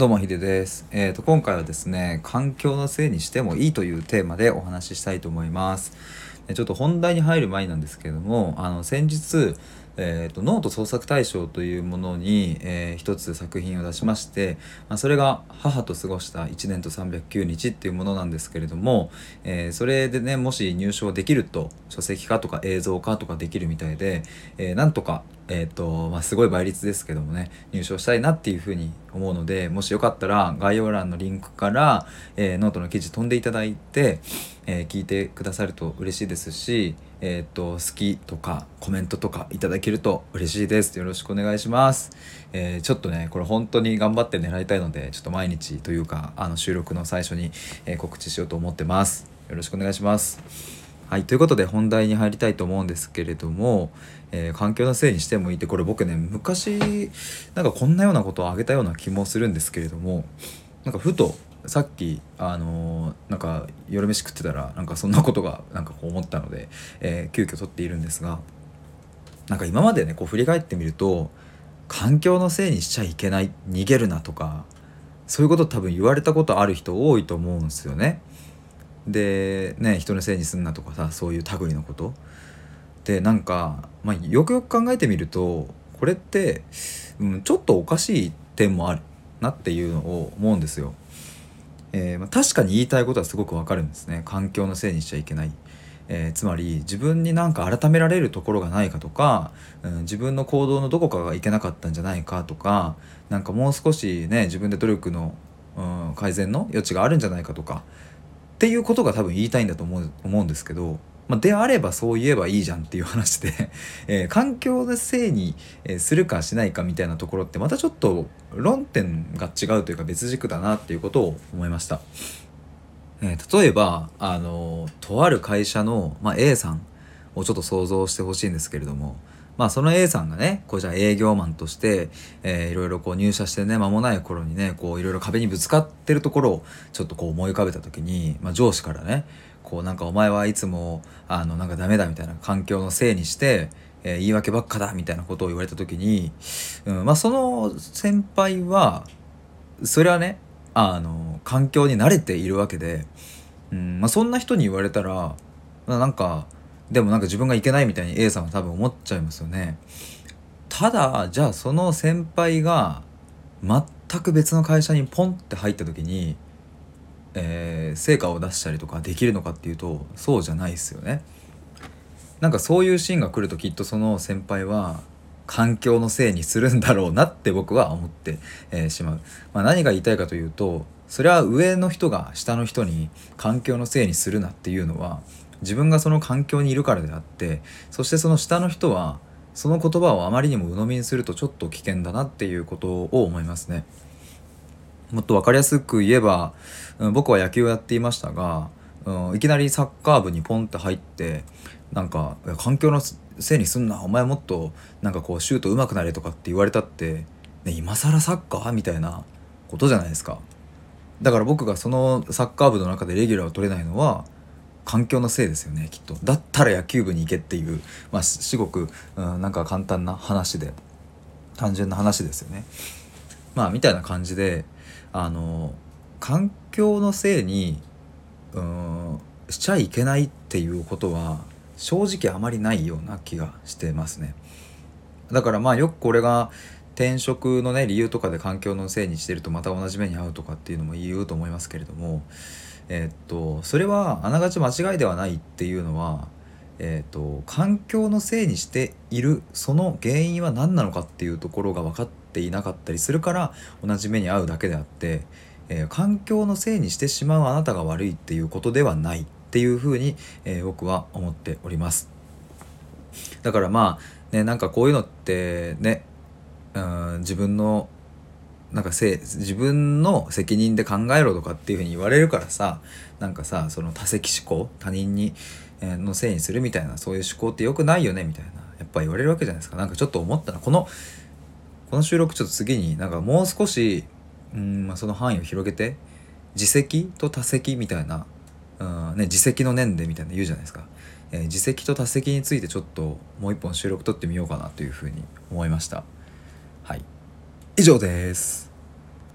どうもヒデです。えー、と今回はですね環境のせいにしてもいいというテーマでお話ししたいと思います。ちょっと本題に入る前なんですけれどもあの先日、えー、とノート創作大賞というものに、えー一つ作品を出しまして、まあ、それが「母と過ごした1年と309日」っていうものなんですけれども、えーそれでねもし入賞できると書籍化とか映像化とかできるみたいで、えーなんとかえーとまあ、すごい倍率ですけどもね入賞したいなっていうふうに思うのでもしよかったら概要欄のリンクから、えーノートの記事飛んでいただいて、えー聞いてくださると嬉しいですし、えー、と好きとかコメントとかいただけると嬉しいです。よろしくお願いします、えーちょっとねこれ本当に頑張って狙いたいのでちょっと毎日というかあの収録の最初に、え告知しようと思ってます。よろしくお願いします。はい、ということで本題に入りたいと思うんですけれども、えー環境のせいにしてもいいってこれ僕ね昔なんかこんなようなことを挙げたような気もするんですけれどもなんかふとさっきあのーなんか夜飯食ってたらなんかそんなことがなんかこう思ったので、えー急遽撮っているんですがなんか今までねこう振り返ってみると環境のせいにしちゃいけない逃げるなとかそういうこと多分言われたことある人多いと思うんですよね。でね人のせいにすんなとかさそういう類のことでなんか、まあ、よくよく考えてみるとこれって、うん、ちょっとおかしい点もあるなっていうのを思うんですよ。えーまあ、確かに言いたいことはすごくわかるんですね環境のせいにしちゃいけない、えーつまり自分になんか改められるところがないかとか、うん、自分の行動のどこかがいけなかったんじゃないかとかなんかもう少しね自分で努力の、うん、改善の余地があるんじゃないかとかっていうことが多分言いたいんだと思う思うんですけど、まあ、であればそう言えばいいじゃんっていう話で、えー環境のせいにするかしないかみたいなところってまたちょっと論点が違うというか別軸だなっていうことを思いました。えー例えばあのとある会社の、まあ、A さんをちょっと想像してほしいんですけれども、まあ、その A さんがねこうじゃあ営業マンとして、えーいろいろこう入社してね間もない頃にねこういろいろ壁にぶつかってるところをちょっとこう思い浮かべた時に、まあ、上司からねこうなんかお前はいつもあのなんかダメだみたいな環境のせいにして、えー言い訳ばっかだみたいなことを言われた時に、うんまあ、その先輩はそれはねあの環境に慣れているわけで、うんまあ、そんな人に言われたら、まあ、なんかでもなんか自分がいけないみたいに A さんは多分思っちゃいますよね。ただじゃあその先輩が全く別の会社にポンって入った時に、えー成果を出したりとかできるのかっていうとそうじゃないですよね。なんかそういうシーンが来るときっとその先輩は環境のせいにするんだろうなって僕は思って、えーしまう、まあ、何が言いたいかというとそれは上の人が下の人に環境のせいにするなっていうのは自分がその環境にいるからであってそしてその下の人はその言葉をあまりにも鵜呑みにするとちょっと危険だなっていうことを思いますね。もっと分かりやすく言えば、僕は野球をやっていましたが、うん、いきなりサッカー部にポンって入ってなんか環境のせいにすんなお前もっとなんかこうシュート上手くなれとかって言われたって、ね、今更サッカー？みたいなことじゃないですかだから僕がそのサッカー部の中でレギュラーを取れないのは環境のせいですよねきっとだったら野球部に行けっていうまあ至極、うん、なんか簡単な話で単純な話ですよねまあみたいな感じであの環境のせいにうんしちゃいけないっていうことは正直あまりないような気がしてますね。だからまあよくこれが転職のね理由とかで環境のせいにしてるとまた同じ目に遭うとかっていうのも言うと思いますけれどもえっとそれはあながち間違いではないっていうのはえっと環境のせいにしているその原因は何なのかっていうところが分かっていなかったりするから同じ目に遭うだけであって、えー環境のせいにしてしまうあなたが悪いっていうことではないっていうふうに、え僕は思っております。だからまあねなんかこういうのってねうん自分のなんかせ自分の責任で考えろとかっていうふうに言われるからさなんかさその多責思考他人に、えーのせいにするみたいなそういう思考って良くないよねみたいなやっぱ言われるわけじゃないですか。なんかちょっと思ったな。このこの収録ちょっと次になんかもう少しうん、まあ、その範囲を広げて自責と多責みたいな、うんね、自責の念でみたいな言うじゃないですか、えー自責と多責についてちょっともう一本収録撮ってみようかなというふうに思いました。はい。以上です。